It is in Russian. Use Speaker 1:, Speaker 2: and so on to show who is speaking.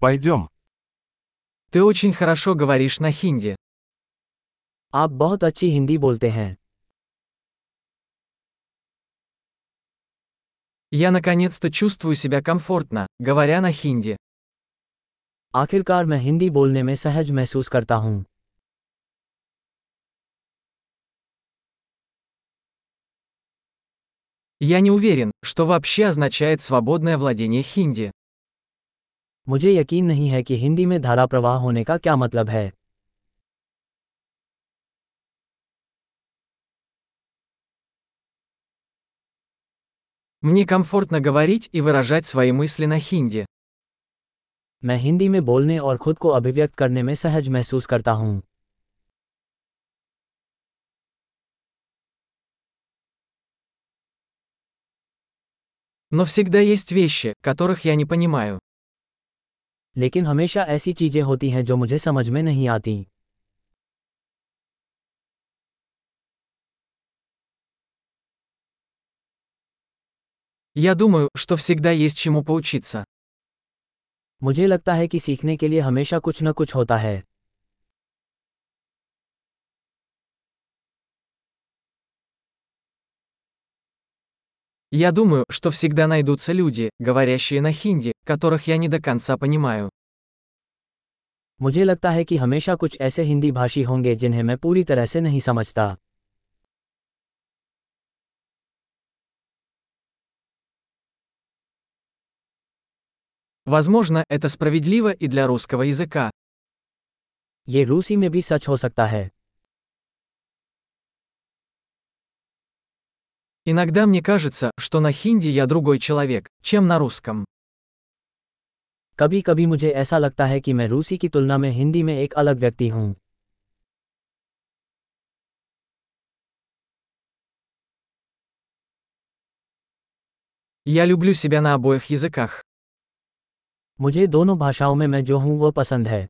Speaker 1: Пойдем.
Speaker 2: Ты очень хорошо говоришь на хинди.
Speaker 3: आप बहुत अच्छी हिंदी बोलते हैं
Speaker 2: Я наконец-то чувствую себя комфортно, говоря на хинди.
Speaker 3: आखिरकार मैं हिंदी बोलने में सहज महसूस करता हूँ
Speaker 2: Я не уверен, что вообще означает свободное владение хинди.
Speaker 3: मुझे यकीन नहीं है कि हिंदी में धारा प्रवाह होने का क्या मतलब है
Speaker 2: Мне комфортно говорить и выражать свои мысли на хинди.
Speaker 3: मैं हिंदी में बोलने और खुद को अभिव्यक्त करने में सहज महसूस करता हूँ
Speaker 2: Но всегда есть вещи, которых я не понимаю.
Speaker 3: लेकिन हमेशा ऐसी चीजें होती हैं जो मुझे समझ में नहीं आती
Speaker 2: Я думаю, что всегда есть чему поучиться.
Speaker 3: मुझे लगता है कि सीखने के लिए हमेशा कुछ न कुछ होता है
Speaker 2: Я думаю, что всегда найдутся люди, говорящие на хинди, которых я не до конца понимаю.
Speaker 3: मुझे लगता है कि हमेशा कुछ ऐसे हिंदी भाषी होंगे जिन्हें मैं पूरी तरह से नहीं समझता
Speaker 2: Возможно, это справедливо и для русского языка.
Speaker 3: ये रूसी में भी सच हो सकता है
Speaker 2: Иногда мне кажется, что на хинди я другой человек, чем на русском.
Speaker 3: कभी कभी मुझे ऐसा लगता है कि मैं रूसी की तुलना में हिंदी में एक अलग व्यक्ति हूँ
Speaker 2: Я люблю себя на обоих языках.
Speaker 3: मुझे दोनों भाषाओं में मैं जो हूँ वो पसंद है